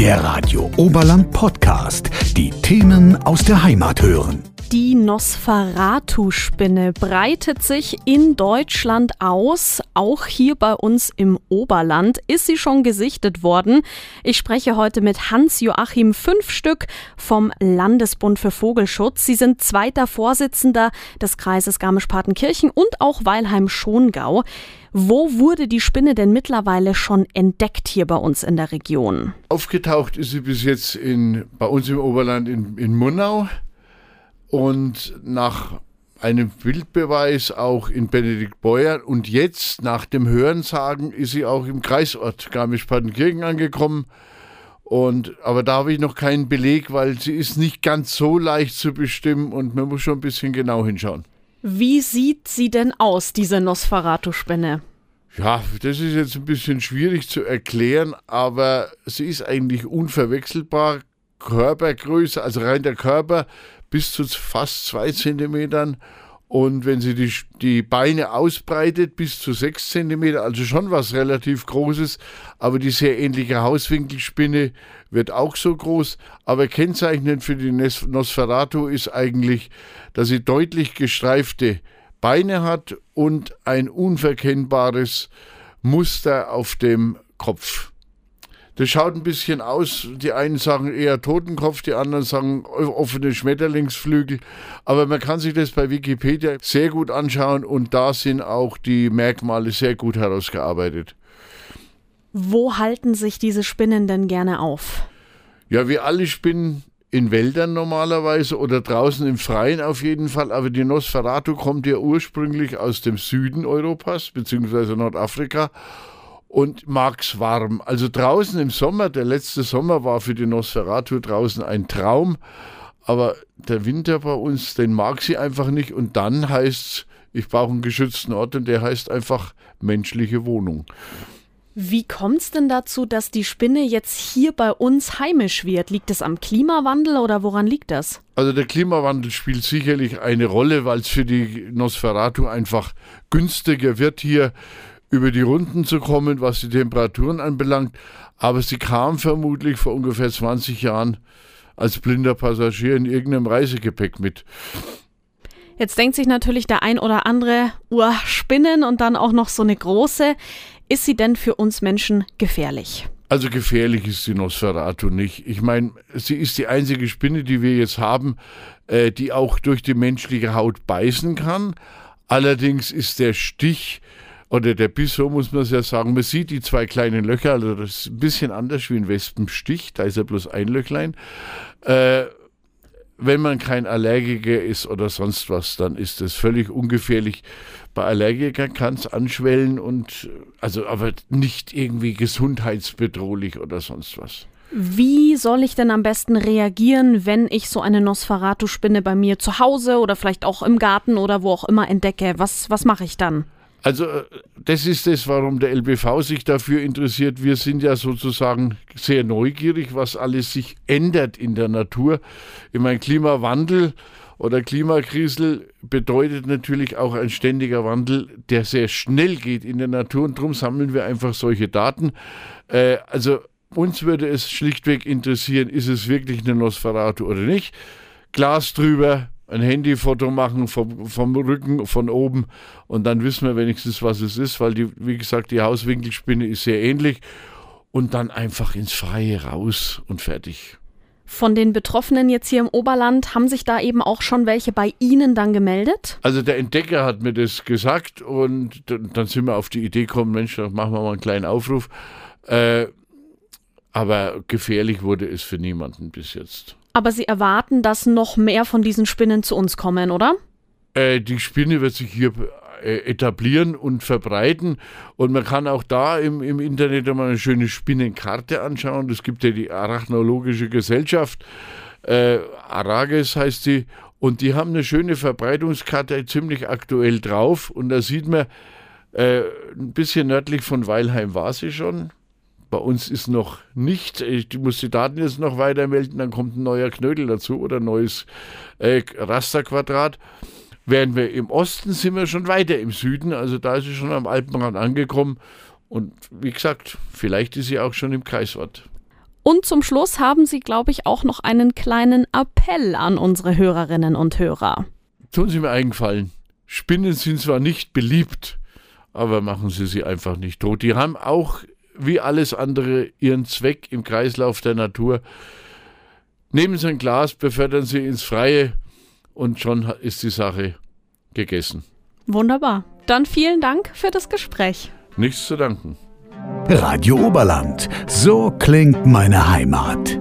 Der Radio Oberland Podcast. Die Themen aus der Heimat hören. Die Nosferatu-Spinne breitet sich in Deutschland aus. Auch hier bei uns im Oberland ist sie schon gesichtet worden. Ich spreche heute mit Hans-Joachim Fünfstück vom Landesbund für Vogelschutz. Sie sind zweiter Vorsitzender des Kreises Garmisch-Partenkirchen und auch Weilheim-Schongau. Wo wurde die Spinne denn mittlerweile schon entdeckt hier bei uns in der Region? Aufgetaucht ist sie bis jetzt in, bei uns im Oberland in, in Munnau und nach einem Bildbeweis auch in Benedikt Beuer und jetzt nach dem Hörensagen ist sie auch im Kreisort Garmisch-Partenkirchen angekommen. Und, aber da habe ich noch keinen Beleg, weil sie ist nicht ganz so leicht zu bestimmen und man muss schon ein bisschen genau hinschauen. Wie sieht sie denn aus, diese Nosferatu-Spinne? Ja, das ist jetzt ein bisschen schwierig zu erklären, aber sie ist eigentlich unverwechselbar. Körpergröße, also rein der Körper bis zu fast zwei Zentimetern. Und wenn sie die, die Beine ausbreitet, bis zu sechs Zentimeter, also schon was relativ Großes. Aber die sehr ähnliche Hauswinkelspinne wird auch so groß. Aber kennzeichnend für die Nosferatu ist eigentlich, dass sie deutlich gestreifte Beine hat und ein unverkennbares Muster auf dem Kopf. Das schaut ein bisschen aus. Die einen sagen eher Totenkopf, die anderen sagen offene Schmetterlingsflügel. Aber man kann sich das bei Wikipedia sehr gut anschauen und da sind auch die Merkmale sehr gut herausgearbeitet. Wo halten sich diese Spinnen denn gerne auf? Ja, wie alle Spinnen in Wäldern normalerweise oder draußen im Freien auf jeden Fall. Aber die Nosferatu kommt ja ursprünglich aus dem Süden Europas beziehungsweise Nordafrika und mag's warm. Also draußen im Sommer, der letzte Sommer war für die Nosferatu draußen ein Traum, aber der Winter bei uns, den mag sie einfach nicht und dann heißt's, ich brauche einen geschützten Ort und der heißt einfach menschliche Wohnung. Wie kommt es denn dazu, dass die Spinne jetzt hier bei uns heimisch wird? Liegt es am Klimawandel oder woran liegt das? Also der Klimawandel spielt sicherlich eine Rolle, weil es für die Nosferatu einfach günstiger wird, hier über die Runden zu kommen, was die Temperaturen anbelangt. Aber sie kam vermutlich vor ungefähr 20 Jahren als blinder Passagier in irgendeinem Reisegepäck mit. Jetzt denkt sich natürlich der ein oder andere, Uhr Spinnen und dann auch noch so eine große. Ist sie denn für uns Menschen gefährlich? Also gefährlich ist die Nosferatu nicht. Ich meine, sie ist die einzige Spinne, die wir jetzt haben, äh, die auch durch die menschliche Haut beißen kann. Allerdings ist der Stich oder der Biss, muss man es ja sagen. Man sieht die zwei kleinen Löcher, also das ist ein bisschen anders wie ein Wespenstich, da ist ja bloß ein Löchlein. Äh, wenn man kein Allergiker ist oder sonst was, dann ist das völlig ungefährlich. Bei Allergikern kann es anschwellen und also aber nicht irgendwie gesundheitsbedrohlich oder sonst was. Wie soll ich denn am besten reagieren, wenn ich so eine Nosferatu-Spinne bei mir zu Hause oder vielleicht auch im Garten oder wo auch immer entdecke? Was, was mache ich dann? Also äh, das ist es, warum der LBV sich dafür interessiert. Wir sind ja sozusagen sehr neugierig, was alles sich ändert in der Natur. Ich meine, Klimawandel oder Klimakrise bedeutet natürlich auch ein ständiger Wandel, der sehr schnell geht in der Natur und darum sammeln wir einfach solche Daten. Äh, also uns würde es schlichtweg interessieren, ist es wirklich eine Nosferatu oder nicht. Glas drüber, ein Handyfoto machen vom, vom Rücken, von oben und dann wissen wir wenigstens, was es ist, weil die, wie gesagt, die Hauswinkelspinne ist sehr ähnlich und dann einfach ins Freie raus und fertig. Von den Betroffenen jetzt hier im Oberland haben sich da eben auch schon welche bei Ihnen dann gemeldet? Also der Entdecker hat mir das gesagt und dann sind wir auf die Idee gekommen, Mensch, dann machen wir mal einen kleinen Aufruf. Äh, aber gefährlich wurde es für niemanden bis jetzt. Aber Sie erwarten, dass noch mehr von diesen Spinnen zu uns kommen, oder? Äh, die Spinne wird sich hier äh, etablieren und verbreiten. Und man kann auch da im, im Internet einmal eine schöne Spinnenkarte anschauen. Es gibt ja die Arachnologische Gesellschaft, äh, Arages heißt sie, und die haben eine schöne Verbreitungskarte ziemlich aktuell drauf. Und da sieht man, äh, ein bisschen nördlich von Weilheim war sie schon, bei uns ist noch nicht, ich muss die Daten jetzt noch weiter melden, dann kommt ein neuer Knödel dazu oder ein neues äh, Rasterquadrat. Während wir im Osten sind wir schon weiter im Süden, also da ist sie schon am Alpenrand angekommen. Und wie gesagt, vielleicht ist sie auch schon im Kreisort. Und zum Schluss haben Sie, glaube ich, auch noch einen kleinen Appell an unsere Hörerinnen und Hörer. Tun Sie mir eingefallen. Spinnen sind zwar nicht beliebt, aber machen Sie sie einfach nicht tot. Die haben auch, wie alles andere, ihren Zweck im Kreislauf der Natur. Nehmen Sie ein Glas, befördern Sie ins Freie und schon ist die Sache gegessen. Wunderbar. Dann vielen Dank für das Gespräch. Nichts zu danken. Radio Oberland. So klingt meine Heimat.